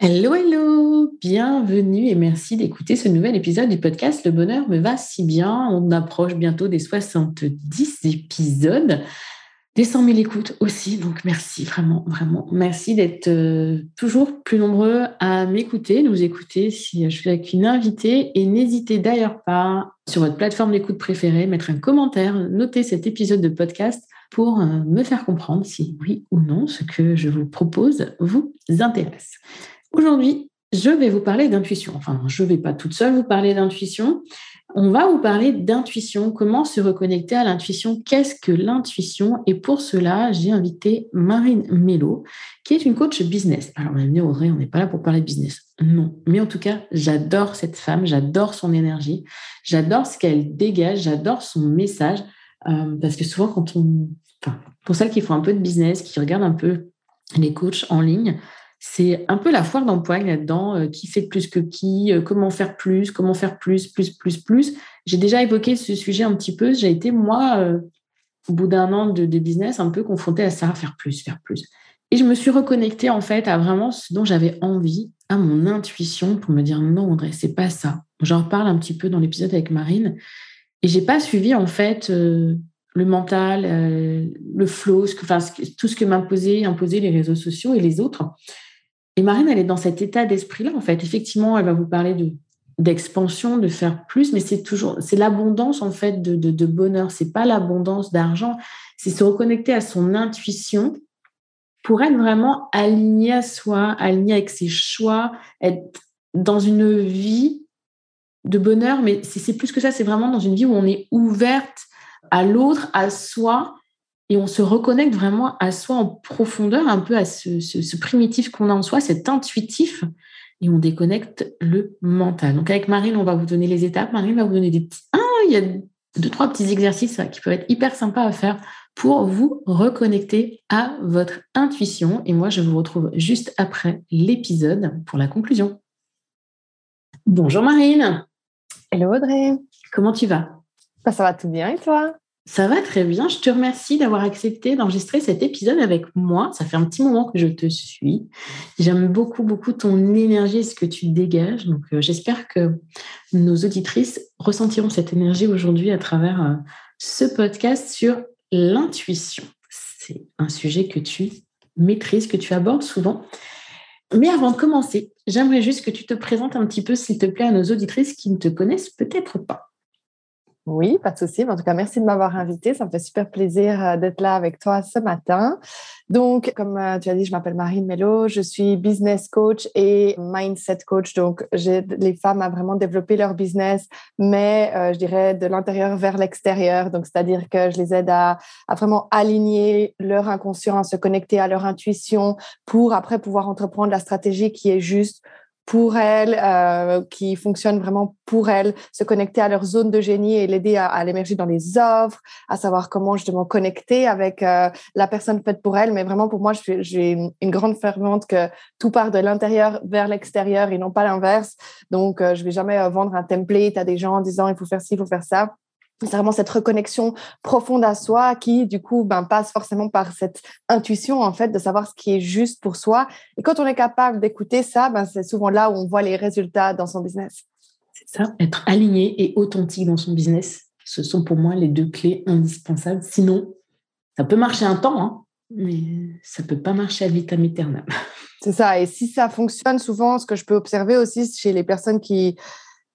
Hello, hello, bienvenue et merci d'écouter ce nouvel épisode du podcast Le bonheur me va si bien. On approche bientôt des 70 épisodes, des 100 000 écoutes aussi. Donc merci, vraiment, vraiment, merci d'être euh, toujours plus nombreux à m'écouter, nous écouter si je suis avec une invitée. Et n'hésitez d'ailleurs pas sur votre plateforme d'écoute préférée, mettre un commentaire, noter cet épisode de podcast pour euh, me faire comprendre si oui ou non ce que je vous propose vous intéresse. Aujourd'hui, je vais vous parler d'intuition. Enfin, je ne vais pas toute seule vous parler d'intuition. On va vous parler d'intuition, comment se reconnecter à l'intuition, qu'est-ce que l'intuition Et pour cela, j'ai invité Marine Mello, qui est une coach business. Alors, on Audrey, on n'est pas là pour parler de business. Non. Mais en tout cas, j'adore cette femme, j'adore son énergie, j'adore ce qu'elle dégage, j'adore son message. Euh, parce que souvent, quand on. Pour celles qui font un peu de business, qui regardent un peu les coachs en ligne, c'est un peu la foire d'empoigne là-dedans, euh, qui fait plus que qui, euh, comment faire plus, comment faire plus, plus, plus, plus. J'ai déjà évoqué ce sujet un petit peu. J'ai été, moi, euh, au bout d'un an de, business, un peu confrontée à ça, faire plus, faire plus. Et je me suis reconnectée, en fait, à vraiment ce dont j'avais envie, à mon intuition, pour me dire non, André, c'est pas ça. J'en reparle un petit peu dans l'épisode avec Marine. Et j'ai pas suivi, en fait, le mental, le flow, tout ce que m'imposaient imposaient les réseaux sociaux et les autres. Et Marine, elle est dans cet état d'esprit-là, en fait. Effectivement, elle va vous parler de d'expansion, de faire plus, mais c'est toujours, c'est l'abondance, en fait, de, de, de bonheur. C'est pas l'abondance d'argent, c'est se reconnecter à son intuition pour être vraiment aligné à soi, aligné avec ses choix, être dans une vie de bonheur, mais c'est plus que ça, c'est vraiment dans une vie où on est ouverte à l'autre, à soi, et on se reconnecte vraiment à soi en profondeur, un peu à ce, primitif qu'on a en soi, cet intuitif, et on déconnecte le mental. Donc avec Marine, on va vous donner les étapes. Marine va vous donner des petits... Ah, il y a deux, trois petits exercices qui peuvent être hyper sympas à faire pour vous reconnecter à votre intuition. Et moi, je vous retrouve juste après l'épisode pour la conclusion. Bonjour Marine. Hello Audrey. Comment tu vas? Bah, Ça va tout bien et toi? Ça va très bien. Je te remercie d'avoir accepté d'enregistrer cet épisode avec moi. Ça fait un petit moment que je te suis. J'aime beaucoup, beaucoup ton énergie et ce que tu dégages. Donc, euh, j'espère que nos auditrices ressentiront cette énergie aujourd'hui à travers euh, ce podcast sur l'intuition. C'est un sujet que tu maîtrises, que tu abordes souvent. Mais avant de commencer, j'aimerais juste que tu te présentes un petit peu, s'il te plaît, à nos auditrices qui ne te connaissent peut-être pas. Oui, pas de souci. En tout cas, merci de m'avoir invité. Ça me fait super plaisir euh, d'être là avec toi ce matin. Donc, comme euh, tu as dit, je m'appelle Marine Mello. Je suis business coach et mindset coach. Donc, j'aide les femmes à vraiment développer leur business, mais euh, je dirais de l'intérieur vers l'extérieur. Donc, c'est-à-dire que je les aide à, à, vraiment aligner leur inconscient, à se connecter à leur intuition pour après pouvoir entreprendre la stratégie qui est juste pour elles, euh, qui fonctionnent vraiment pour elles, se connecter à leur zone de génie et l'aider à, à l'émerger dans les offres, à savoir comment justement connecter avec euh, la personne faite pour elle. Mais vraiment, pour moi, j'ai une, grande fervente que tout part de l'intérieur vers l'extérieur et non pas l'inverse. Donc, euh, je vais jamais vendre un template à des gens en disant il faut faire ci, il faut faire ça c'est vraiment cette reconnexion profonde à soi qui, du coup, ben, passe forcément par cette intuition, en fait, de savoir ce qui est juste pour soi. Et quand on est capable d'écouter ça, ben, c'est souvent là où on voit les résultats dans son business. C'est ça, être aligné et authentique dans son business. Ce sont pour moi les deux clés indispensables. Sinon, ça peut marcher un temps, hein, mais ça peut pas marcher à vitam aeternam. C'est ça. Et si ça fonctionne, souvent, ce que je peux observer aussi chez les personnes qui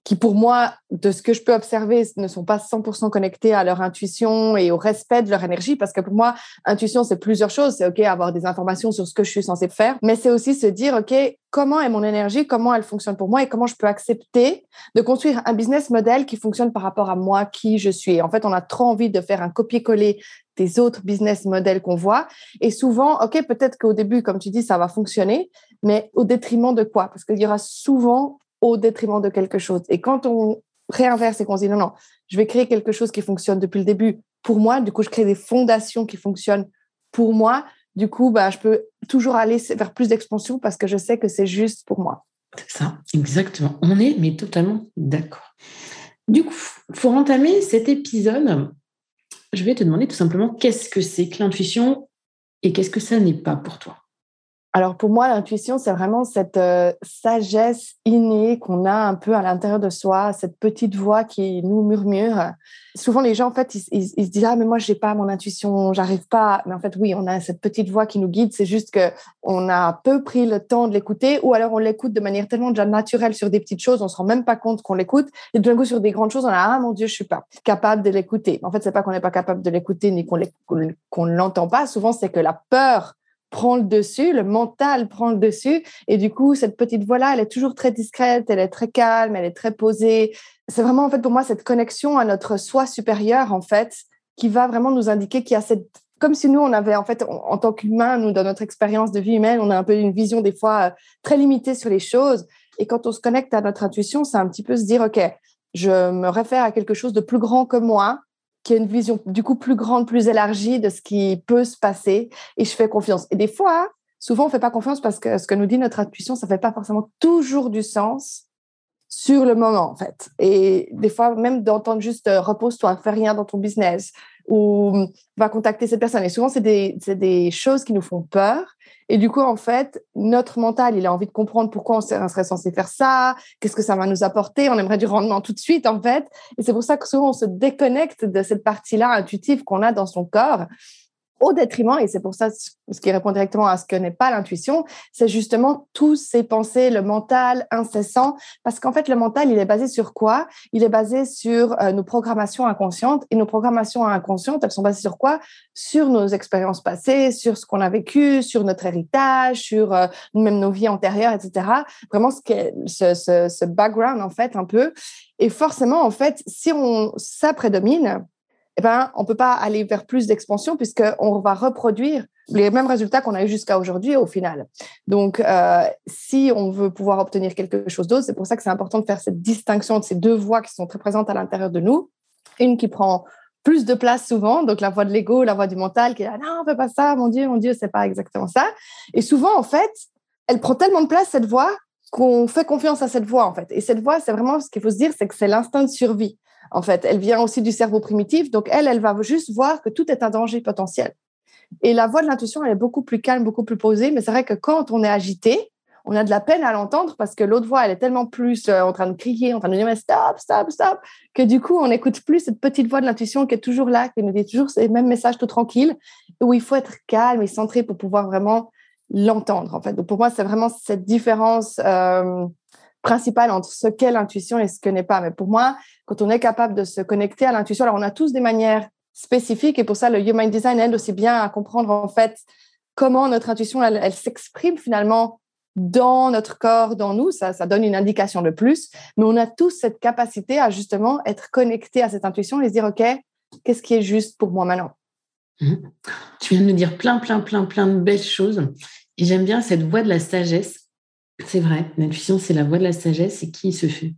qui pour moi, de ce que je peux observer, ne sont pas 100% connectés à leur intuition et au respect de leur énergie, parce que pour moi, intuition, c'est plusieurs choses. C'est OK, avoir des informations sur ce que je suis censée faire, mais c'est aussi se dire, OK, comment est mon énergie, comment elle fonctionne pour moi et comment je peux accepter de construire un business model qui fonctionne par rapport à moi, qui je suis. En fait, on a trop envie de faire un copier-coller des autres business models qu'on voit. Et souvent, OK, peut-être qu'au début, comme tu dis, ça va fonctionner, mais au détriment de quoi? Parce qu'il y aura souvent au détriment de quelque chose. Et quand on réinverse et qu'on se dit non, non, je vais créer quelque chose qui fonctionne depuis le début pour moi, du coup, je crée des fondations qui fonctionnent pour moi, du coup, bah, je peux toujours aller vers plus d'expansion parce que je sais que c'est juste pour moi. C'est ça, exactement. On est, mais totalement d'accord. Du coup, pour entamer cet épisode, je vais te demander tout simplement qu'est-ce que c'est que l'intuition et qu'est-ce que ça n'est pas pour toi? Alors pour moi, l'intuition, c'est vraiment cette euh, sagesse innée qu'on a un peu à l'intérieur de soi, cette petite voix qui nous murmure. Souvent, les gens, en fait, ils, se disent ah mais moi, j'ai pas mon intuition, j'arrive pas. Mais en fait, oui, on a cette petite voix qui nous guide. C'est juste que on a peu pris le temps de l'écouter, ou alors on l'écoute de manière tellement déjà naturelle sur des petites choses, on se rend même pas compte qu'on l'écoute. Et d'un coup, sur des grandes choses, on a ah mon Dieu, je suis pas capable de l'écouter. En fait, c'est pas qu'on n'est pas capable de l'écouter ni qu'on l'entend pas. Souvent, c'est que la peur prend le dessus, le mental prend le dessus. Et du coup, cette petite voix-là, elle est toujours très discrète, elle est très calme, elle est très posée. C'est vraiment, en fait, pour moi, cette connexion à notre soi supérieur, en fait, qui va vraiment nous indiquer qu'il y a cette comme si nous, on avait, en fait, en, tant qu'humain, nous, dans notre expérience de vie humaine, on a un peu une vision des fois euh, très limitée sur les choses. Et quand on se connecte à notre intuition, c'est un petit peu se dire, OK, je me réfère à quelque chose de plus grand que moi, qui a une vision du coup plus grande, plus élargie de ce qui peut se passer et je fais confiance. Et des fois, souvent on fait pas confiance parce que ce que nous dit notre intuition, ça fait pas forcément toujours du sens sur le moment en fait. Et des fois même d'entendre juste euh, repose-toi, fais rien dans ton business ou va contacter cette personne. Et souvent c'est des, des choses qui nous font peur et du coup, en fait, notre mental, il a envie de comprendre pourquoi on serait censé faire ça, qu'est-ce que ça va nous apporter. On aimerait du rendement tout de suite, en fait. Et c'est pour ça que souvent, on se déconnecte de cette partie-là intuitive qu'on a dans son corps au détriment, et c'est pour ça ce qui répond directement à ce que n'est pas l'intuition, c'est justement tous ces pensées, le mental incessant, parce qu'en fait, le mental, il est basé sur quoi? Il est basé sur euh, nos programmations inconscientes, et nos programmations inconscientes, elles sont basées sur quoi? Sur nos expériences passées, sur ce qu'on a vécu, sur notre héritage, sur euh, même nos vies antérieures, etc. Vraiment, ce, ce, background, en fait, un peu. Et forcément, en fait, si on, ça prédomine, eh ben, on ne peut pas aller vers plus d'expansion puisqu'on va reproduire les mêmes résultats qu'on a eu jusqu'à aujourd'hui au final. Donc, euh, si on veut pouvoir obtenir quelque chose d'autre, c'est pour ça que c'est important de faire cette distinction de ces deux voix qui sont très présentes à l'intérieur de nous. Une qui prend plus de place souvent, donc la voix de l'ego, la voix du mental qui est non, on ne fait pas ça, mon Dieu, mon Dieu, c'est pas exactement ça. Et souvent, en fait, elle prend tellement de place, cette voix, qu'on fait confiance à cette voix, en fait. Et cette voix, c'est vraiment ce qu'il faut se dire, c'est que c'est l'instinct de survie en fait. Elle vient aussi du cerveau primitif. Donc, elle, elle va juste voir que tout est un danger potentiel. Et la voix de l'intuition, elle est beaucoup plus calme, beaucoup plus posée. Mais c'est vrai que quand on est agité, on a de la peine à l'entendre parce que l'autre voix, elle est tellement plus euh, en train de crier, en train de dire stop, stop, stop, que du coup, on n'écoute plus cette petite voix de l'intuition qui est toujours là, qui nous dit toujours ces mêmes messages tout tranquilles, où il faut être calme et centré pour pouvoir vraiment l'entendre. En fait, donc pour moi, c'est vraiment cette différence. Euh, principal entre ce qu'est l'intuition et ce que n'est pas. Mais pour moi, quand on est capable de se connecter à l'intuition, alors on a tous des manières spécifiques et pour ça, le Human Design aide aussi bien à comprendre en fait comment notre intuition, elle, s'exprime finalement dans notre corps, dans nous, ça, ça donne une indication de plus, mais on a tous cette capacité à justement être connecté à cette intuition et se dire, OK, qu'est-ce qui est juste pour moi maintenant? Mmh. Tu viens de nous dire plein, plein, plein, plein de belles choses. Et j'aime bien cette voix de la sagesse c'est vrai, l'intuition, c'est la voix de la sagesse et qui se fait.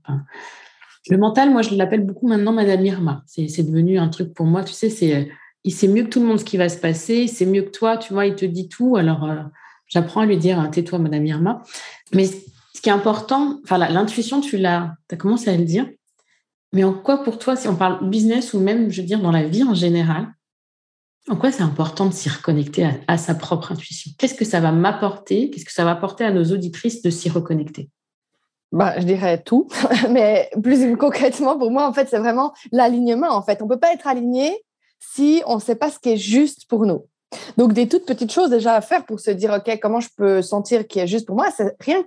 le mental, moi, je l'appelle beaucoup maintenant Madame Irma. C'est devenu un truc pour moi, tu sais, c'est euh, il sait mieux que tout le monde ce qui va se passer, c'est mieux que toi, tu vois, il te dit tout. Alors, euh, j'apprends à lui dire, tais-toi, Madame Irma. Mais ce qui est important, enfin, l'intuition, tu l'as, as commencé à le dire, Mais en quoi pour toi, si on parle business ou même, je veux dire, dans la vie en général, en quoi c'est important de s'y reconnecter à, sa propre intuition? Qu'est-ce que ça va m'apporter? Qu'est-ce que ça va apporter à nos auditrices de s'y reconnecter? Bah, je dirais tout, mais plus concrètement, pour moi, en fait, c'est vraiment l'alignement. En fait, on peut pas être aligné si on ne sait pas ce qui est juste pour nous. Donc, des toutes petites choses déjà à faire pour se dire, OK, comment je peux sentir qui est juste pour moi, c'est rien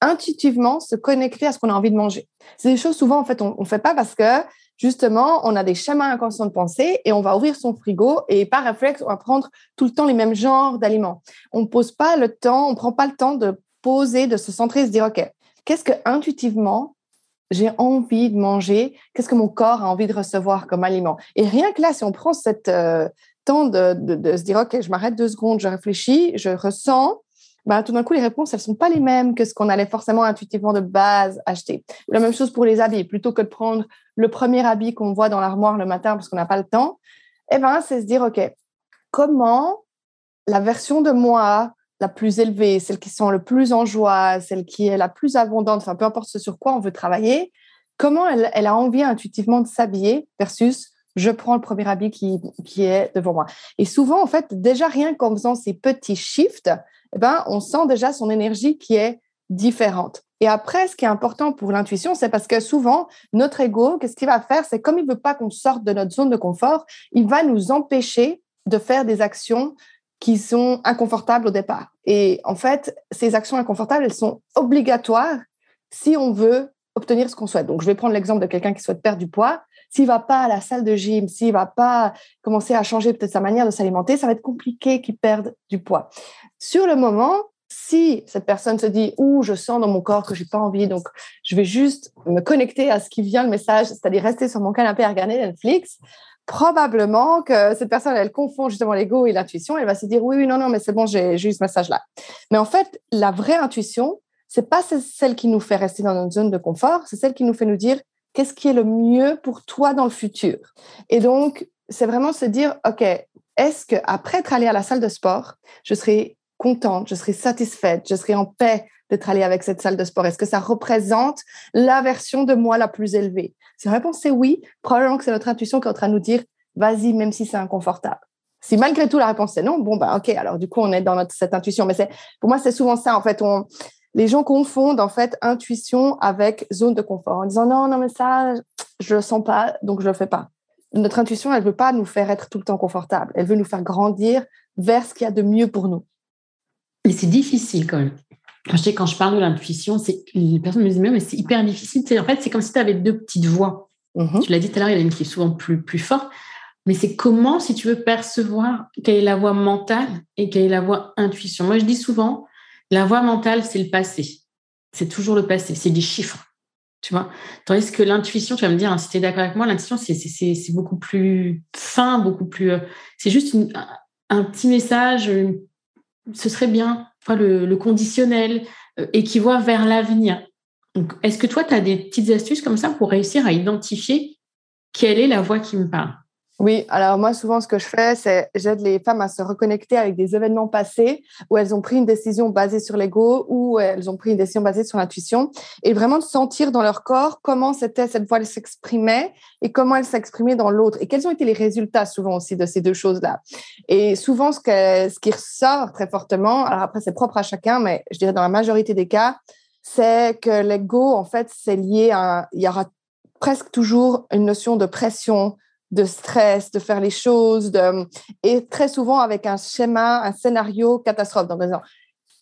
intuitivement se connecter à ce qu'on a envie de manger. C'est des choses souvent, en fait, on ne fait pas parce que justement, on a des schémas inconscients de pensée et on va ouvrir son frigo et par réflexe, on va prendre tout le temps les mêmes genres d'aliments. On ne pose pas le temps, on prend pas le temps de poser, de se centrer et se dire, OK, qu'est-ce que intuitivement j'ai envie de manger? Qu'est-ce que mon corps a envie de recevoir comme aliment? Et rien que là, si on prend cette euh, temps de, de, se dire, OK, je m'arrête deux secondes, je réfléchis, je ressens, bah, tout d'un coup, les réponses, elles sont pas les mêmes que ce qu'on allait forcément intuitivement de base acheter. La même chose pour les habits. Plutôt que de prendre le premier habit qu'on voit dans l'armoire le matin parce qu'on n'a pas le temps, eh ben, c'est se dire, OK, comment la version de moi la plus élevée, celle qui sent le plus en joie, celle qui est la plus abondante, enfin, peu importe ce sur quoi on veut travailler, comment elle, elle a envie intuitivement de s'habiller versus je prends le premier habit qui, qui est devant moi. Et souvent, en fait, déjà rien qu'en faisant ces petits shifts, eh ben, on sent déjà son énergie qui est différente. Et après, ce qui est important pour l'intuition, c'est parce que souvent, notre ego, qu'est-ce qu'il va faire? C'est comme il veut pas qu'on sorte de notre zone de confort, il va nous empêcher de faire des actions qui sont inconfortables au départ. Et en fait, ces actions inconfortables, elles sont obligatoires si on veut obtenir ce qu'on souhaite. Donc, je vais prendre l'exemple de quelqu'un qui souhaite perdre du poids. S'il va pas à la salle de gym, s'il va pas commencer à changer peut-être sa manière de s'alimenter, ça va être compliqué qu'il perde du poids. Sur le moment, si cette personne se dit ou je sens dans mon corps que j'ai pas envie, donc je vais juste me connecter à ce qui vient le message, c'est-à-dire rester sur mon canapé à regarder Netflix, probablement que cette personne elle confond justement l'ego et l'intuition, elle va se dire oui oui non non mais c'est bon j'ai eu ce message là. Mais en fait la vraie intuition c'est pas celle qui nous fait rester dans notre zone de confort, c'est celle qui nous fait nous dire qu'est-ce qui est le mieux pour toi dans le futur? Et donc c'est vraiment se dire ok est-ce que après être allé à la salle de sport, je serai contente, je serai satisfaite, je serai en paix d'être allée avec cette salle de sport? Est-ce que ça représente la version de moi la plus élevée? Si la réponse est oui, probablement que c'est notre intuition qui est en train de nous dire vas-y, même si c'est inconfortable. Si malgré tout la réponse est non, bon, bah, ok, alors du coup, on est dans cette intuition. Mais c'est, pour moi, c'est souvent ça, en fait. On, les gens confondent, en fait, intuition avec zone de confort en disant non, non, mais ça, je le sens pas, donc je le fais pas. Notre intuition, elle veut pas nous faire être tout le temps confortable. Elle veut nous faire grandir vers ce qu'il y a de mieux pour nous. Mais c'est difficile quand même. Quand je, sais, quand je parle de l'intuition, c'est les personnes me disent mais c'est hyper difficile. En fait, c'est comme si tu avais deux petites voix. Mm-hmm. Tu l'as dit tout à l'heure, il y en a une qui est souvent plus, plus forte. Mais c'est comment, si tu veux percevoir quelle est la voix mentale et quelle est la voix intuition? Moi, je dis souvent, la voix mentale, c'est le passé. C'est toujours le passé, c'est des chiffres. Tu vois Tandis que l'intuition, tu vas me dire, hein, si tu es d'accord avec moi, l'intuition, c'est beaucoup plus fin, beaucoup plus. Euh, c'est juste un petit message, ce serait bien, le, conditionnel, euh, et qui voit vers l'avenir. Est-ce que toi, tu as des petites astuces comme ça pour réussir à identifier quelle est la voix qui me parle? Oui, alors moi, souvent, ce que je fais, c'est j'aide les femmes à se reconnecter avec des événements passés où elles ont pris une décision basée sur l'ego ou elles ont pris une décision basée sur l'intuition et vraiment de sentir dans leur corps comment c'était cette voix, s'exprimait et comment elle s'exprimait dans l'autre et quels ont été les résultats souvent aussi de ces deux choses-là. Et souvent, ce, ce qui ressort très fortement, alors après, c'est propre à chacun, mais je dirais dans la majorité des cas, c'est que l'ego, en fait, c'est lié à, il y aura presque toujours une notion de pression, de stress, de faire les choses, de... et très souvent avec un schéma, un scénario catastrophe. Donc,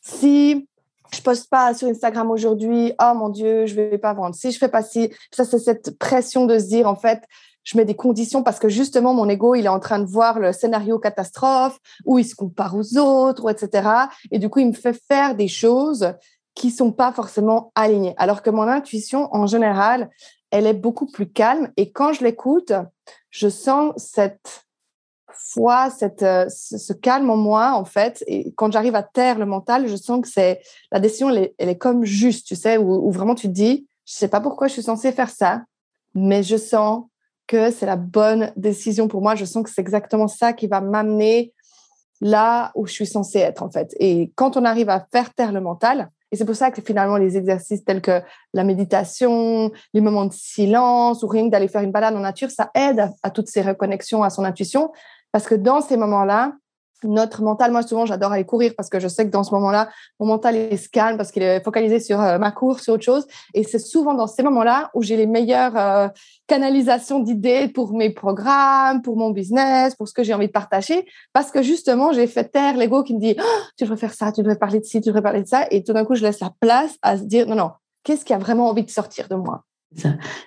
si je poste pas sur Instagram aujourd'hui, oh mon Dieu, je vais pas vendre. Si je fais pas si, ça c'est cette pression de se dire en fait, je mets des conditions parce que justement mon ego il est en train de voir le scénario catastrophe où il se compare aux autres, etc. Et du coup il me fait faire des choses qui sont pas forcément alignées. Alors que mon intuition en général, elle est beaucoup plus calme et quand je l'écoute, je sens cette foi, cette, euh, ce calme en moi, en fait. Et quand j'arrive à taire le mental, je sens que c'est la décision, elle est, comme juste, tu sais, où, vraiment tu te dis, je sais pas pourquoi je suis censée faire ça, mais je sens que c'est la bonne décision pour moi. Je sens que c'est exactement ça qui va m'amener là où je suis censée être, en fait. Et quand on arrive à faire taire le mental, Et c'est pour ça que finalement, les exercices tels que la méditation, les moments de silence ou rien que d'aller faire une balade en nature, ça aide à toutes ces reconnexions à son intuition. Parce que dans ces moments-là, notre mental, moi souvent j'adore aller courir parce que je sais que dans ce moment-là, mon mental est calme parce qu'il est focalisé sur euh, ma course, sur autre chose. Et c'est souvent dans ces moments-là où j'ai les meilleures euh, canalisations d'idées pour mes programmes, pour mon business, pour ce que j'ai envie de partager. Parce que justement, j'ai fait taire l'ego qui me dit oh, tu devrais faire ça, tu devrais parler de ci, tu devrais parler de ça. Et tout d'un coup, je laisse la place à se dire non, non, qu'est-ce qui a vraiment envie de sortir de moi?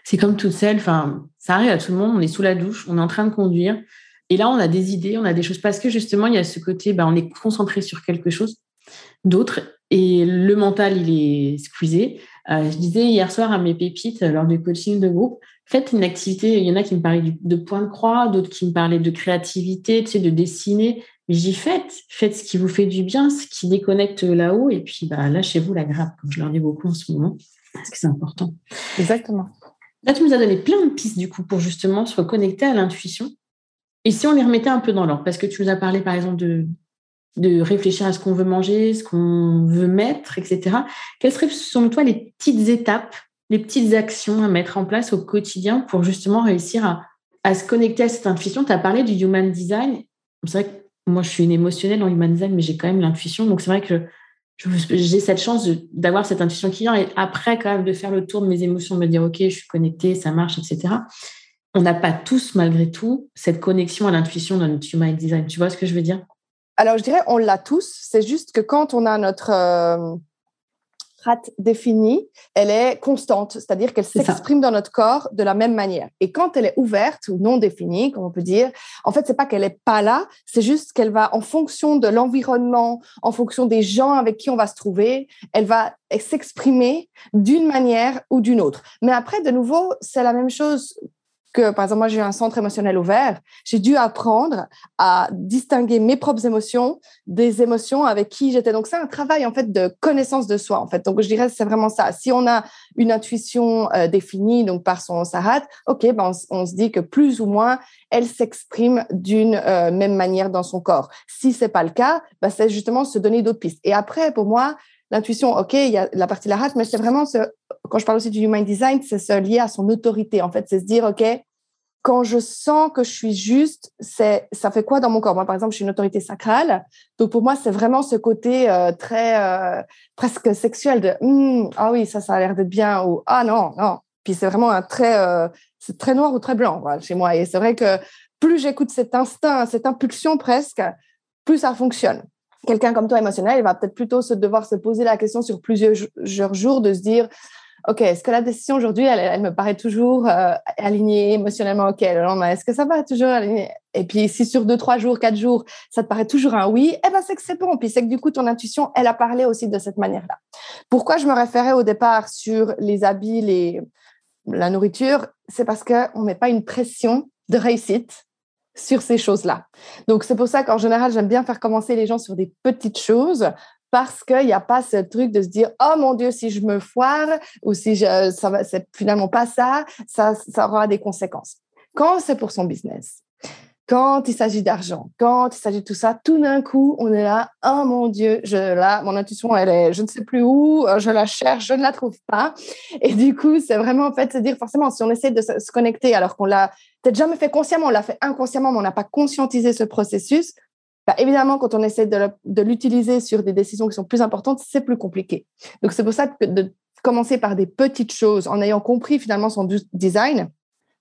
C'est comme toute seule, ça arrive à tout le monde, on est sous la douche, on est en train de conduire et là, on a des idées, on a des choses, parce que justement, il y a ce côté, bah, on est concentré sur quelque chose d'autre, et le mental, il est squeezé. Euh, je disais hier soir à mes pépites, lors du coaching de groupe, faites une activité, il y en a qui me parlaient de point de croix, d'autres qui me parlaient de créativité, tu sais, de dessiner. Mais j'y faites, faites ce qui vous fait du bien, ce qui déconnecte là-haut, et puis bah, lâchez-vous la grappe, comme je leur dis beaucoup en ce moment, parce que c'est important. Exactement. Là, tu nous as donné plein de pistes, du coup, pour justement se reconnecter à l'intuition. Et si on les remettait un peu dans l'ordre, parce que tu nous as parlé par exemple de, de réfléchir à ce qu'on veut manger, ce qu'on veut mettre, etc. Quelles seraient selon toi les petites étapes, les petites actions à mettre en place au quotidien pour justement réussir à, à se connecter à cette intuition? Tu as parlé du human design. C'est vrai que moi, je suis une émotionnelle en human design, mais j'ai quand même l'intuition. Donc, c'est vrai que j'ai cette chance d'avoir cette intuition qui vient et après, quand même, de faire le tour de mes émotions, de me dire, OK, je suis connectée, ça marche, etc on n'a pas tous, malgré tout, cette connexion à l'intuition dans notre human design. Tu vois ce que je veux dire? Alors, je dirais, on l'a tous. C'est juste que quand on a notre euh, rate définie, elle est constante, c'est-à-dire qu'elle s'exprime dans notre corps de la même manière. Et quand elle est ouverte ou non définie, comme on peut dire, en fait, c'est pas qu'elle est pas là, c'est juste qu'elle va, en fonction de l'environnement, en fonction des gens avec qui on va se trouver, elle va s'exprimer d'une manière ou d'une autre. Mais après, de nouveau, c'est la même chose par exemple, moi, j'ai un centre émotionnel ouvert. J'ai dû apprendre à distinguer mes propres émotions des émotions avec qui j'étais. Donc, c'est un travail, en fait, de connaissance de soi, en fait. Donc, je dirais, c'est vraiment ça. Si on a une intuition euh, définie, donc par son sarat, OK, ben, on, se dit que plus ou moins, elle s'exprime d'une euh, même manière dans son corps. Si c'est pas le cas, ben, c'est justement se donner d'autres pistes. Et après, pour moi, l'intuition, OK, il y a la partie la mais c'est vraiment ce, quand je parle aussi du human design, c'est se lier à son autorité. En fait, c'est se dire, OK, quand je sens que je suis juste, c'est ça fait quoi dans mon corps? Moi, par exemple, je suis une autorité sacrale, donc pour moi, c'est vraiment ce côté euh, très euh, presque sexuel de hum, ah oui, ça, ça a l'air d'être bien ou ah non, non. Puis c'est vraiment un très euh, c'est très noir ou très blanc chez moi. Et c'est vrai que plus j'écoute cet instinct, cette impulsion presque, plus ça fonctionne. Quelqu'un comme toi émotionnel, il va peut-être plutôt se devoir se poser la question sur plusieurs jours de se dire OK, est-ce que la décision aujourd'hui, elle, me paraît toujours euh, alignée émotionnellement? OK est-ce que ça va toujours aligner Et puis, si sur deux, trois jours, quatre jours, ça te paraît toujours un oui, eh ben, c'est que c'est bon. Puis, c'est que du coup, ton intuition, elle a parlé aussi de cette manière-là. Pourquoi je me référais au départ sur les habits, les, la nourriture? C'est parce qu'on ne met pas une pression de réussite sur ces choses-là. Donc, c'est pour ça qu'en général, j'aime bien faire commencer les gens sur des petites choses parce qu'il n'y a pas ce truc de se dire oh mon dieu si je me foire ou si ça va c'est finalement pas ça ça ça aura des conséquences quand c'est pour son business quand il s'agit d'argent quand il s'agit de tout ça tout d'un coup on est là oh mon dieu je là mon intuition elle est je ne sais plus où euh, je la cherche je ne la trouve pas et du coup c'est vraiment en fait se dire forcément si on essaie de se connecter alors qu'on l'a peut-être jamais fait consciemment on l'a fait inconsciemment mais on n'a pas conscientisé ce processus bah, évidemment, quand on essaie de, l'utiliser sur des décisions qui sont plus importantes, c'est plus compliqué. Donc, c'est pour ça que de commencer par des petites choses, en ayant compris finalement son design,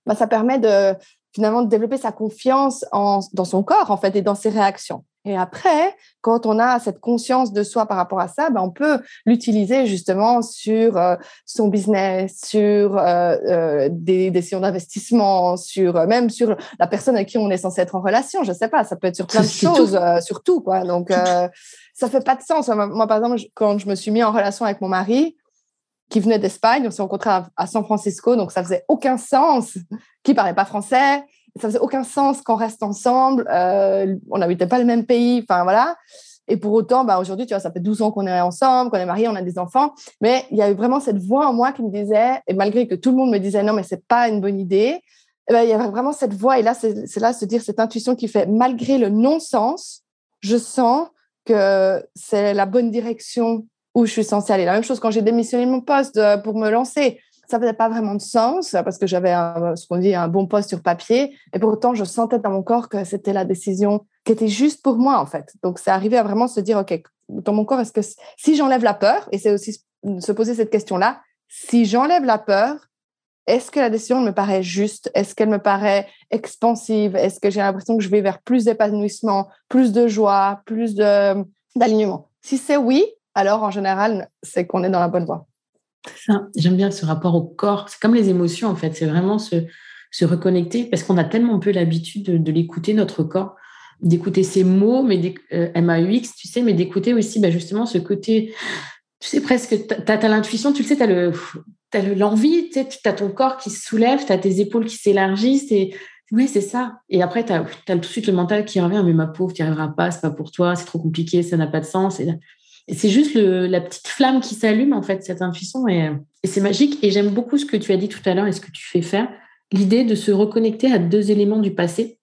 bah, ça permet de finalement de développer sa confiance dans son corps, en fait, et dans ses réactions. Et après, quand on a cette conscience de soi par rapport à ça, ben on peut l'utiliser justement sur euh, son business, sur euh, euh, des décisions d'investissement, sur même sur la personne avec qui on est censé être en relation. Je sais pas, ça peut être sur plein de choses, sur tout quoi. Donc ça fait pas de sens. Moi, par exemple, quand je me suis mis en relation avec mon mari, qui venait d'Espagne, on s'est rencontrés à, San Francisco, donc ça faisait aucun sens, qui parlait pas français, ça faisait aucun sens qu'on reste ensemble. Euh, on n'habitait pas le même pays. Enfin, voilà. Et pour autant, bah, aujourd'hui, tu vois, ça fait 12 ans qu'on est ensemble, qu'on est mariés, on a des enfants. Mais il y a eu vraiment cette voix en moi qui me disait, et malgré que tout le monde me disait non, mais c'est pas une bonne idée, eh ben, il y avait vraiment cette voix. Et là, c'est là se dire cette intuition qui fait, malgré le non-sens, je sens que c'est la bonne direction où je suis censée aller. La même chose quand j'ai démissionné mon poste euh, pour me lancer. Ça faisait pas vraiment de sens parce que j'avais ce qu'on dit un bon poste sur papier. Et pourtant, je sentais dans mon corps que c'était la décision qui était juste pour moi, en fait. Donc, c'est arrivé à vraiment se dire, OK, dans mon corps, est-ce que si j'enlève la peur, et c'est aussi se poser cette question-là, si j'enlève la peur, est-ce que la décision me paraît juste? Est-ce qu'elle me paraît expansive? Est-ce que j'ai l'impression que je vais vers plus d'épanouissement, plus de joie, plus d'alignement? Si c'est oui, alors en général, c'est qu'on est dans la bonne voie. J'aime bien ce rapport au corps. C'est comme les émotions, en fait. C'est vraiment se, se, reconnecter parce qu'on a tellement peu l'habitude de, l'écouter, notre corps, d'écouter ses mots, mais euh, MAUX, tu sais, mais d'écouter aussi bah, justement ce côté tu sais presque, tu as, l'intuition, tu le sais, tu as le, as l'envie, tu as ton corps qui se soulève, tu as tes épaules qui s'élargissent. Et oui, c'est ça. Et après, tu as, tout de suite le mental qui revient, mais ma pauvre, tu n'y arriveras pas, c'est pas pour toi, c'est trop compliqué, ça n'a pas de sens. C'est juste la petite flamme qui s'allume, en fait, cette intuition. Et, c'est magique. Et j'aime beaucoup ce que tu as dit tout à l'heure et ce que tu fais faire. L'idée de se reconnecter à deux éléments du passé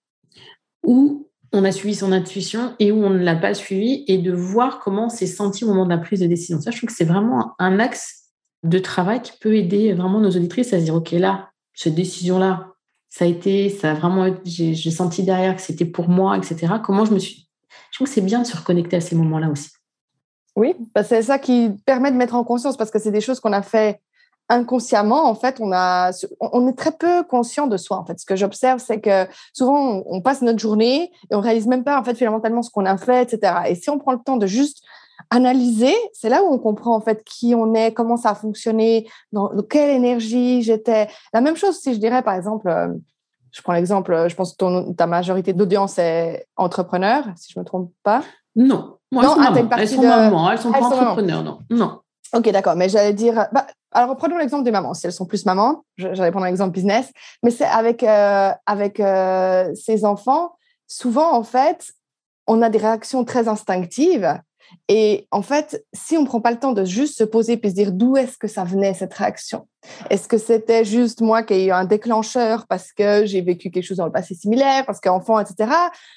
où on a suivi son intuition et où on ne l'a pas suivi et de voir comment on s'est senti au moment de la prise de décision. Ça, je trouve que c'est vraiment un axe de travail qui peut aider vraiment nos auditrices à se dire, OK, là, cette décision-là, ça a été, ça a vraiment, j'ai senti derrière que c'était pour moi, etc. Comment je me suis. Je trouve que c'est bien de se reconnecter à ces moments-là aussi. Oui, bah, c'est ça qui permet de mettre en conscience parce que c'est des choses qu'on a fait inconsciemment, en fait, on, a, on est très peu conscient de soi. En fait, ce que j'observe, c'est que souvent, on, passe notre journée et on réalise même pas, en fait, finalement, ce qu'on a fait, etc. Et si on prend le temps de juste analyser, c'est là où on comprend en fait qui on est, comment ça a fonctionné, dans, quelle énergie j'étais. La même chose si je dirais par exemple, euh, je prends l'exemple, je pense que ta majorité d'audience est entrepreneur, si je me trompe pas. Non, moi, non, elles, sont ah, elles sont mamans, elles sont pas entrepreneurs, non. Non. Ok, d'accord, mais j'allais dire, bah, alors prenons l'exemple des mamans, si elles sont plus mamans, j'allais prendre l'exemple business, mais c'est avec, euh, avec euh, ces enfants, souvent en fait, on a des réactions très instinctives et en fait, si on ne prend pas le temps de juste se poser et se dire d'où est-ce que ça venait cette réaction? Est-ce que c'était juste moi qui ai eu un déclencheur parce que j'ai vécu quelque chose dans le passé similaire, parce qu'enfant, etc.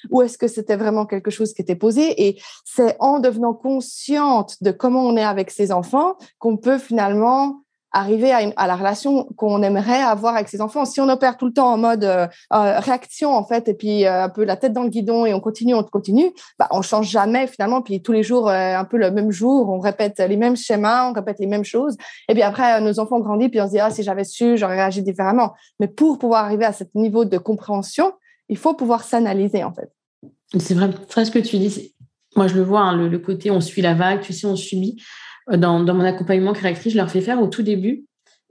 Ou est-ce que c'était vraiment quelque chose qui était posé? Et c'est en devenant consciente de comment on est avec ses enfants qu'on peut finalement arriver à, la relation qu'on aimerait avoir avec ses enfants. Si on opère tout le temps en mode euh, euh, réaction, en fait, et puis euh, un peu la tête dans le guidon et on continue, on continue, bah, on change jamais finalement. Puis tous les jours, un peu le même jour, on répète les mêmes schémas, on répète les mêmes choses. Et puis après, nos enfants grandissent, puis on se dit, ah, si j'avais su, j'aurais réagi différemment. Mais pour pouvoir arriver à ce niveau de compréhension, il faut pouvoir s'analyser, en fait. C'est vrai, très ce que tu dis. Moi, je le vois, hein, le, côté on suit la vague, tu sais, on subit dans, mon accompagnement créatrice, je leur fais faire au tout début,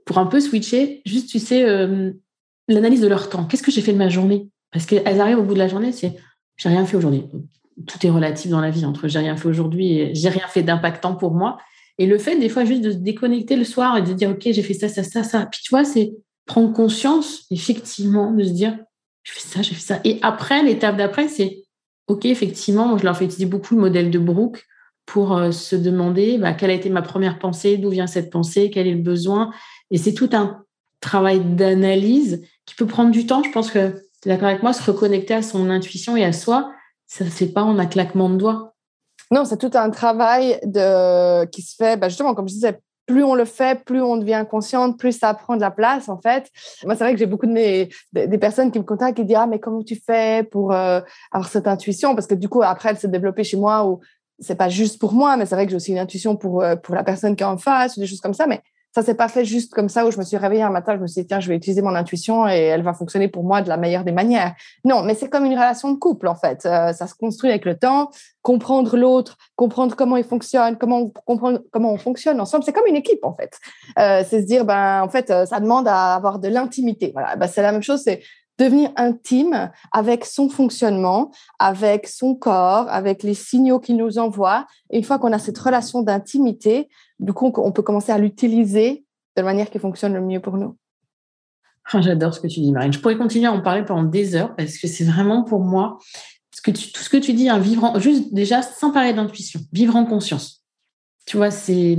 pour un peu switcher, juste, tu sais, euh, l'analyse de leur temps. Qu'est-ce que j'ai fait de ma journée? Parce qu'elles arrivent au bout de la journée, c'est j'ai rien fait aujourd'hui. Tout est relatif dans la vie, entre j'ai rien fait aujourd'hui et j'ai rien fait d'impactant pour moi. Et le fait, des fois, juste de se déconnecter le soir et de dire, OK, j'ai fait ça, ça, ça, ça. Puis tu vois, c'est prendre conscience, effectivement, de se dire, je fais ça, j'ai fait ça. Et après, l'étape d'après, c'est, OK, effectivement, moi, je leur fais utiliser beaucoup le modèle de Brooke pour euh, se demander bah, quelle a été ma première pensée, d'où vient cette pensée, quel est le besoin. Et c'est tout un travail d'analyse qui peut prendre du temps. Je pense que tu es d'accord avec moi, se reconnecter à son intuition et à soi, ça ne se fait pas en un claquement de doigts. Non, c'est tout un travail de... qui se fait, bah, justement, comme je disais, plus on le fait, plus on devient consciente, plus ça prend de la place, en fait. Moi, c'est vrai que j'ai beaucoup de des personnes qui me contactent et qui disent, ah, mais comment tu fais pour euh, avoir cette intuition? Parce que du coup, après, elle s'est développée chez moi c'est pas juste pour moi, mais c'est vrai que j'ai aussi une intuition pour, euh, pour la personne qui est en face ou des choses comme ça. Mais ça s'est pas fait juste comme ça où je me suis réveillée un matin, je me suis dit, tiens, je vais utiliser mon intuition et elle va fonctionner pour moi de la meilleure des manières. Non, mais c'est comme une relation de couple, en fait. Euh, ça se construit avec le temps, comprendre l'autre, comprendre comment il fonctionne, comment, comprendre comment on fonctionne ensemble. C'est comme une équipe, en fait. Euh, c'est se dire, ben, en fait, ça demande à avoir de l'intimité. Voilà, ben, c'est la même chose, c'est devenir intime avec son fonctionnement, avec son corps, avec les signaux qu'il nous envoie. Et une fois qu'on a cette relation d'intimité, du coup, on peut commencer à l'utiliser de la manière qui fonctionne le mieux pour nous. Ah, j'adore ce que tu dis, Marine. Je pourrais continuer à en parler pendant des heures parce que c'est vraiment pour moi que tout ce que tu dis, vivre juste déjà sans parler d'intuition, vivre en conscience. Tu vois, c'est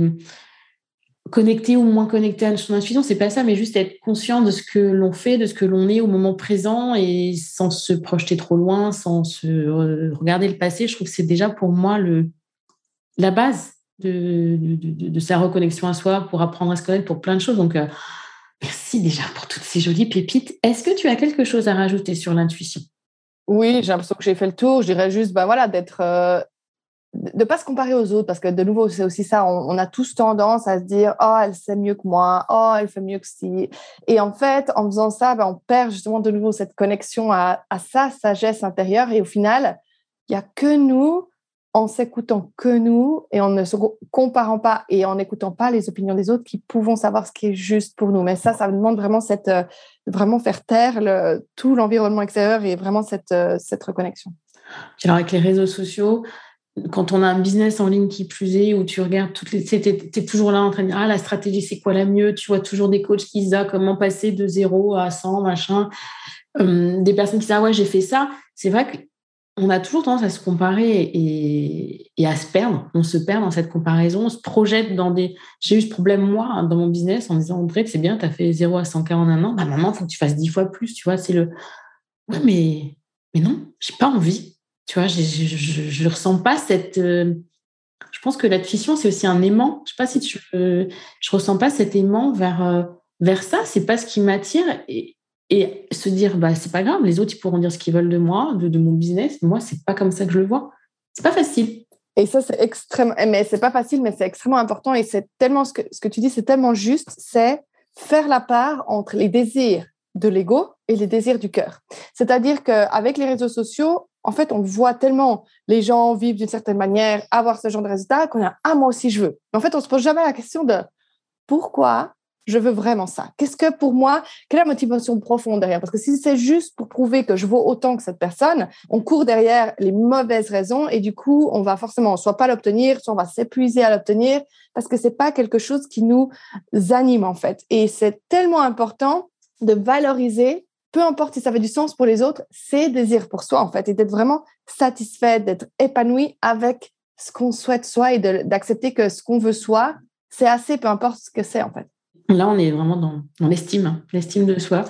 connecté ou moins connecté à son intuition, c'est pas ça, mais juste être conscient de ce que l'on fait, de ce que l'on est au moment présent et sans se projeter trop loin, sans se regarder le passé. Je trouve que c'est déjà pour moi le, la base. de, de, sa reconnexion à soi, pour apprendre à se connaître, pour plein de choses. Donc, euh, merci déjà pour toutes ces jolies pépites. Est-ce que tu as quelque chose à rajouter sur l'intuition? Oui, j'ai l'impression que j'ai fait le tour. Je dirais juste, ben voilà, d'être euh, de ne pas se comparer aux autres, parce que de nouveau, c'est aussi ça, on, a tous tendance à se dire, oh, elle sait mieux que moi, oh, elle fait mieux que si. Et en fait, en faisant ça, ben, on perd justement de nouveau cette connexion à, à sa sagesse intérieure. Et au final, il n'y a que nous, en s'écoutant que nous et en ne se comparant pas et en n'écoutant pas les opinions des autres, qui pouvons savoir ce qui est juste pour nous. Mais ça, ça demande vraiment cette, euh, vraiment faire taire tout l'environnement extérieur et vraiment cette, euh, cette reconnexion. Alors, avec les réseaux sociaux, quand on a un business en ligne qui plus est, où tu regardes toutes les. Tu es, toujours là en train de dire Ah, la stratégie, c'est quoi la mieux? Tu vois toujours des coachs qui disent ah, comment passer de 0 à 100, machin. Hum, des personnes qui disent Ah, ouais, j'ai fait ça. C'est vrai qu'on a toujours tendance à se comparer et, à se perdre. On se perd dans cette comparaison. On se projette dans des. J'ai eu ce problème, moi, dans mon business, en disant André, c'est bien, tu as fait 0 à 100 en un an. Bah, maintenant, il faut que tu fasses 10 fois plus. Tu vois, c'est le. Ouais, mais, mais non, j'ai pas envie tu vois, je ne ressens pas cette. Euh, je pense que l'intuition, c'est aussi un aimant. Je sais pas si tu. Euh, je ressens pas cet aimant vers, euh, vers ça. C'est pas ce qui m'attire. Et, et, se dire, bah, c'est pas grave, les autres, ils pourront dire ce qu'ils veulent de moi, de, de mon business. Moi, c'est pas comme ça que je le vois. C'est pas facile. Et ça, c'est extrêmement. Mais c'est pas facile, mais c'est extrêmement important. Et c'est tellement. Ce que, ce que tu dis, c'est tellement juste. C'est faire la part entre les désirs de l'ego et les désirs du cœur. C'est-à-dire qu'avec les réseaux sociaux, en fait, on voit tellement les gens vivre d'une certaine manière, avoir ce genre de résultat, qu'on a ah moi aussi je veux. Mais en fait, on se pose jamais la question de pourquoi je veux vraiment ça? Qu'est-ce que pour moi, quelle est la motivation profonde derrière? Parce que si c'est juste pour prouver que je vaux autant que cette personne, on court derrière les mauvaises raisons et du coup, on va forcément soit pas l'obtenir, soit on va s'épuiser à l'obtenir parce que c'est pas quelque chose qui nous anime en fait. Et c'est tellement important de valoriser peu importe si ça fait du sens pour les autres, c'est désir pour soi, en fait, et d'être vraiment satisfait, d'être épanoui avec ce qu'on souhaite soi et d'accepter que ce qu'on veut soi, c'est assez, peu importe ce que c'est, en fait. Là, on est vraiment dans, l'estime, hein, l'estime de soi,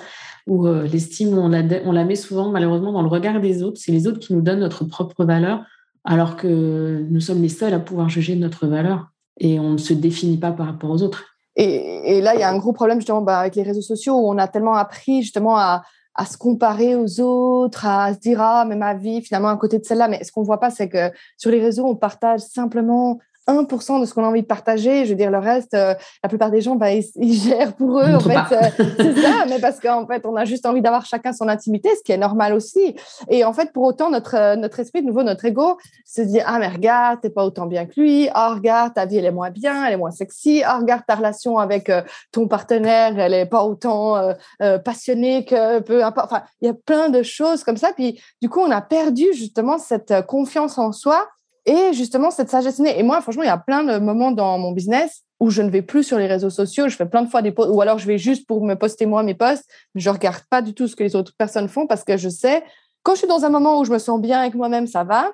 où euh, l'estime, on la, on la met souvent, malheureusement, dans le regard des autres. C'est les autres qui nous donnent notre propre valeur, alors que nous sommes les seuls à pouvoir juger notre valeur et on ne se définit pas par rapport aux autres. Et, là, il y a un gros problème justement bah, avec les réseaux sociaux où on a tellement appris justement à, se comparer aux autres, à se dire ah mais ma vie finalement à côté de celle-là. Mais ce qu'on voit pas, c'est que sur les réseaux, on partage simplement 1% de ce qu'on a envie de partager. Je veux dire, le reste, euh, la plupart des gens, bah, ils, gèrent pour eux. En fait, euh, c'est ça, mais parce qu'en fait, on a juste envie d'avoir chacun son intimité, ce qui est normal aussi. Et en fait, pour autant, notre, euh, notre esprit, de nouveau, notre ego, se dit Ah, mais regarde, t'es pas autant bien que lui. Ah, regarde, ta vie, elle est moins bien, elle est moins sexy. Ah, regarde, ta relation avec ton partenaire, elle est pas autant passionnée que peu importe. Enfin, il y a plein de choses comme ça. Puis, du coup, on a perdu justement cette confiance en soi et justement cette sagesse. Et moi, franchement, il y a plein de moments dans mon business où je ne vais plus sur les réseaux sociaux. Je fais plein de fois des posts, ou alors je vais juste pour me poster moi mes posts. Je regarde pas du tout ce que les autres personnes font parce que je sais, quand je suis dans un moment où je me sens bien avec moi-même, ça va.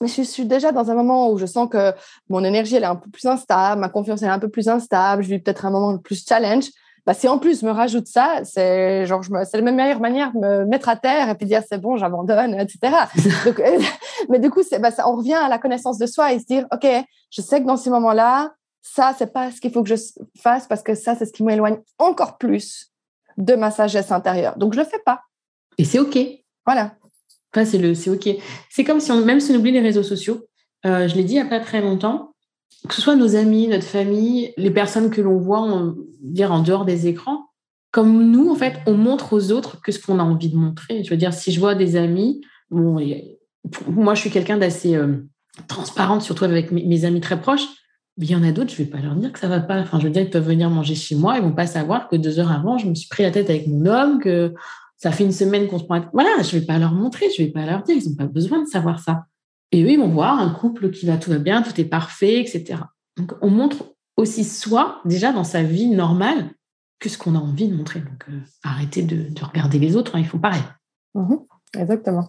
Mais je suis déjà dans un moment où je sens que mon énergie, elle est un peu plus instable, ma confiance, elle est un peu plus instable, je vis peut-être un moment plus challenge. Bah, si en plus je me rajoute ça, c'est genre, c'est la meilleure manière de me mettre à terre et puis dire c'est bon, j'abandonne, etc. Donc, euh, mais du coup, bah, ça, on revient à la connaissance de soi et se dire, OK, je sais que dans ces moments-là, ça, c'est pas ce qu'il faut que je fasse parce que ça, c'est ce qui m'éloigne encore plus de ma sagesse intérieure. Donc, je le fais pas. Et c'est OK. Voilà. Enfin, c'est le, c'est OK. C'est comme si on, même si on oublie les réseaux sociaux, euh, je l'ai dit il n'y a pas très longtemps, que ce soit nos amis, notre famille, les personnes que l'on voit en, dehors des écrans, comme nous, en fait, on montre aux autres que ce qu'on a envie de montrer. Je veux dire, si je vois des amis, moi, je suis quelqu'un d'assez euh, transparente, surtout avec mes, amis très proches. Mais il y en a d'autres, je ne vais pas leur dire que ça ne va pas. Enfin, je veux dire, ils peuvent venir manger chez moi, ils ne vont pas savoir que deux heures avant, je me suis pris la tête avec mon homme, que ça fait une semaine qu'on se prend. Voilà, je ne vais pas leur montrer, je ne vais pas leur dire, ils n'ont pas besoin de savoir ça. Et eux, ils vont voir un couple qui va, tout va bien, tout est parfait, etc. Donc, on montre aussi soi, déjà dans sa vie normale, que ce qu'on a envie de montrer. Donc, euh, arrêtez de, regarder les autres, hein, ils font pareil. Mhm. exactement.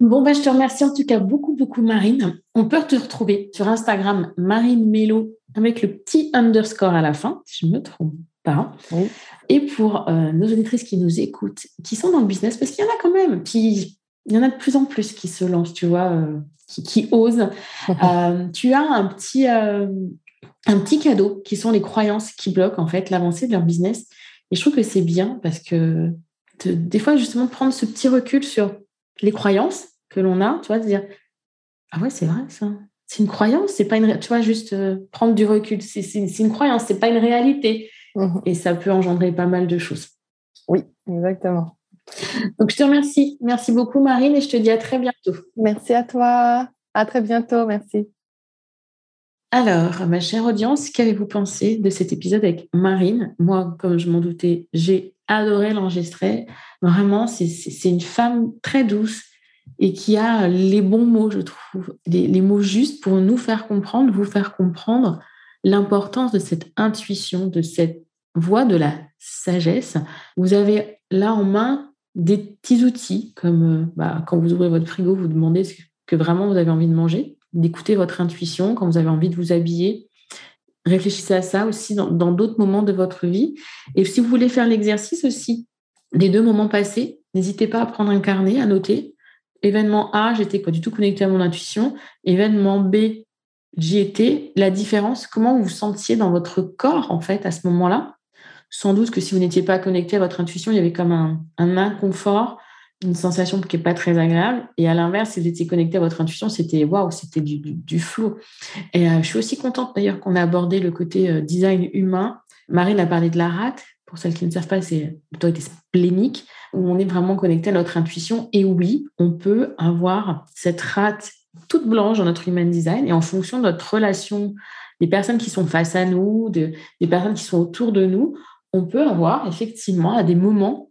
Bon, bah, je te remercie en tout cas beaucoup, beaucoup, Marine. On peut te retrouver sur Instagram, Marine Mello, avec le petit underscore à la fin, si je ne me trompe pas. Et pour euh, nos auditrices qui nous écoutent, qui sont dans le business, parce qu'il y en a quand même, qui il y en a de plus en plus qui se lancent, tu vois, euh, qui, osent. Euh, tu as un petit, un petit cadeau qui sont les croyances qui bloquent en fait l'avancée de leur business. Et je trouve que c'est bien parce que des fois, justement, prendre ce petit recul sur les croyances que l'on a, tu vois, de dire Ah ouais, c'est vrai ça. C'est une croyance, c'est pas une. Tu vois, juste prendre du recul. C'est une croyance, c'est pas une réalité. Mmh Et ça peut engendrer pas mal de choses. Oui, exactement. Donc, je te remercie. Merci beaucoup, Marine, et je te dis à très bientôt. Merci à toi. À très bientôt. Merci. Alors, ma chère audience, qu'avez-vous pensé de cet épisode avec Marine? Moi, comme je m'en doutais, j'ai adoré l'enregistrer. Vraiment, c'est une femme très douce et qui a les bons mots, je trouve, les, les mots justes pour nous faire comprendre, vous faire comprendre l'importance de cette intuition, de cette voie de la sagesse. Vous avez là en main des petits outils, comme euh, bah, quand vous ouvrez votre frigo, vous demandez ce que vraiment vous avez envie de manger, d'écouter votre intuition quand vous avez envie de vous habiller. Réfléchissez à ça aussi dans d'autres moments de votre vie. Et si vous voulez faire l'exercice aussi des deux moments passés, n'hésitez pas à prendre un carnet, à noter. Événement A, j'étais pas du tout connecté à mon intuition. Événement B, j'y étais. La différence, comment vous vous sentiez dans votre corps en fait à ce moment-là? Sans doute que si vous n'étiez pas connecté à votre intuition, il y avait comme un, inconfort, une sensation qui n'est pas très agréable. Et à l'inverse, si vous étiez connecté à votre intuition, c'était waouh, c'était du, du. Et euh, je suis aussi contente d'ailleurs qu'on ait abordé le côté euh, design humain. Marine a parlé de la rate. Pour celles qui ne savent pas, c'est l'autorité splénique, où on est vraiment connecté à notre intuition. Et oui, on peut avoir cette rate toute blanche dans notre human design et en fonction de notre relation, des personnes qui sont face à nous, des personnes qui sont autour de nous, on peut avoir effectivement à des moments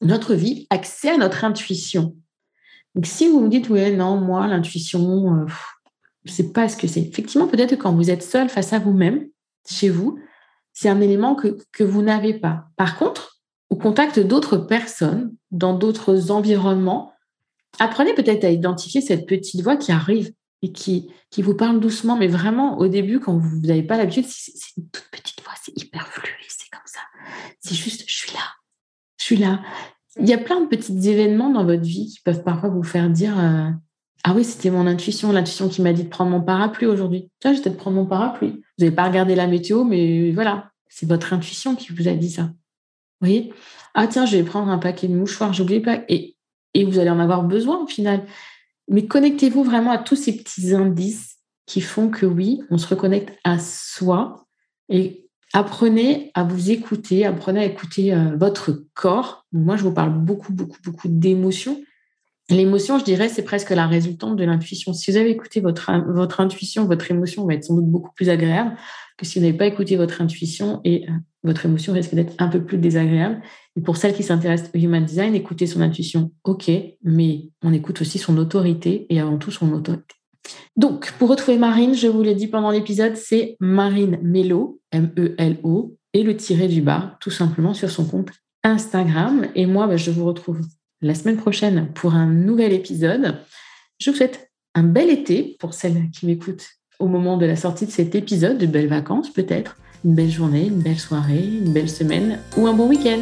de notre vie accès à notre intuition. Donc si vous me dites ouais non moi l'intuition euh, sais pas ce que c'est. Effectivement peut-être quand vous êtes seul face à vous-même chez vous c'est un élément que, que vous n'avez pas. Par contre au contact d'autres personnes dans d'autres environnements apprenez peut-être à identifier cette petite voix qui arrive et qui, qui vous parle doucement, mais vraiment au début, quand vous n'avez pas l'habitude, c'est une toute petite voix, c'est hyper fluide, c'est ça. C'est juste, je suis là, je suis là. Il y a plein de petits événements dans votre vie qui peuvent parfois vous faire dire euh, Ah oui, c'était mon intuition, l'intuition qui m'a dit de prendre mon parapluie aujourd'hui. Vois, j'étais de prendre mon parapluie. Vous n'avez pas regardé la météo, mais voilà, c'est votre intuition qui vous a dit ça. Vous voyez? Ah tiens, je vais prendre un paquet de mouchoirs, j'oublie pas. Et, et vous allez en avoir besoin au final. Mais connectez-vous vraiment à tous ces petits indices qui font que oui, on se reconnecte à soi et apprenez à vous écouter, apprenez à écouter euh, votre corps. Moi, je vous parle beaucoup, beaucoup, beaucoup d'émotions. L'émotion, je dirais, c'est presque la résultante de l'intuition. Si vous avez écouté votre, votre intuition, votre émotion va être sans doute beaucoup plus agréable que si vous n'avez pas écouté votre intuition et euh, votre émotion risque d'être un peu plus désagréable. Et pour celles qui s'intéressent au human design, écouter son intuition, ok, mais on écoute aussi son autorité et avant tout son autorité. Donc, pour retrouver Marine, je vous l'ai dit pendant l'épisode, c'est Marine Melo, M-E-L-O, et le tiré du bas, tout simplement sur son compte Instagram. Et moi, bah, je vous retrouve la semaine prochaine pour un nouvel épisode. Je vous souhaite un bel été pour celles qui m'écoutent au moment de la sortie de cet épisode, de belles vacances peut-être, une belle journée, une belle soirée, une belle semaine ou un bon week-end.